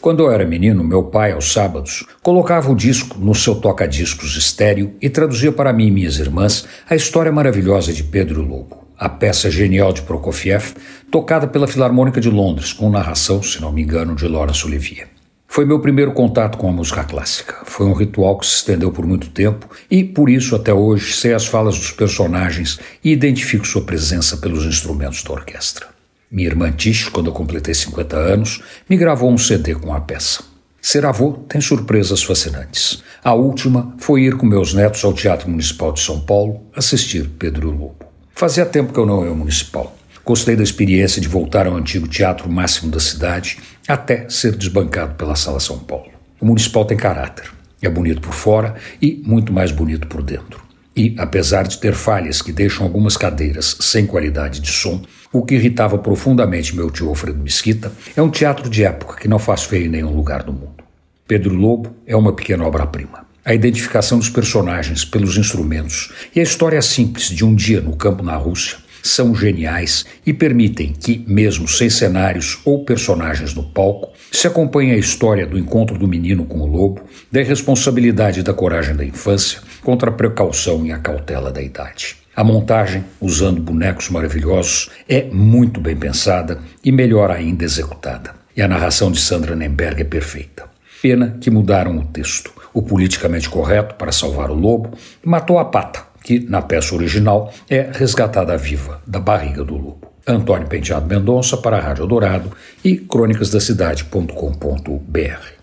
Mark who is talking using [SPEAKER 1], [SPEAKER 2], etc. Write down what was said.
[SPEAKER 1] Quando eu era menino, meu pai, aos sábados, colocava o disco no seu toca-discos estéreo e traduzia para mim e minhas irmãs a história maravilhosa de Pedro Lobo, a peça genial de Prokofiev, tocada pela Filarmônica de Londres, com narração, se não me engano, de Laurence Olivier. Foi meu primeiro contato com a música clássica. Foi um ritual que se estendeu por muito tempo e, por isso, até hoje, sei as falas dos personagens e identifico sua presença pelos instrumentos da orquestra. Minha irmã Tish, quando eu completei 50 anos, me gravou um CD com a peça. Ser avô tem surpresas fascinantes. A última foi ir com meus netos ao Teatro Municipal de São Paulo assistir Pedro Lobo. Fazia tempo que eu não ia ao municipal. Gostei da experiência de voltar ao antigo teatro máximo da cidade até ser desbancado pela Sala São Paulo. O municipal tem caráter. É bonito por fora e muito mais bonito por dentro. E, apesar de ter falhas que deixam algumas cadeiras sem qualidade de som, o que irritava profundamente meu tio Alfredo Mesquita é um teatro de época que não faz feio em nenhum lugar do mundo. Pedro Lobo é uma pequena obra-prima. A identificação dos personagens pelos instrumentos e a história simples de um dia no campo na Rússia são geniais e permitem que, mesmo sem cenários ou personagens no palco, se acompanhe a história do encontro do menino com o lobo, da irresponsabilidade e da coragem da infância contra a precaução e a cautela da idade. A montagem, usando bonecos maravilhosos, é muito bem pensada e melhor ainda executada. E a narração de Sandra Nemberg é perfeita. Pena que mudaram o texto. O politicamente correto para salvar o lobo matou a pata que, na peça original, é resgatada viva da barriga do lobo. Antônio Penteado Mendonça para a Rádio Dourado e crônicasdacidade.com.br.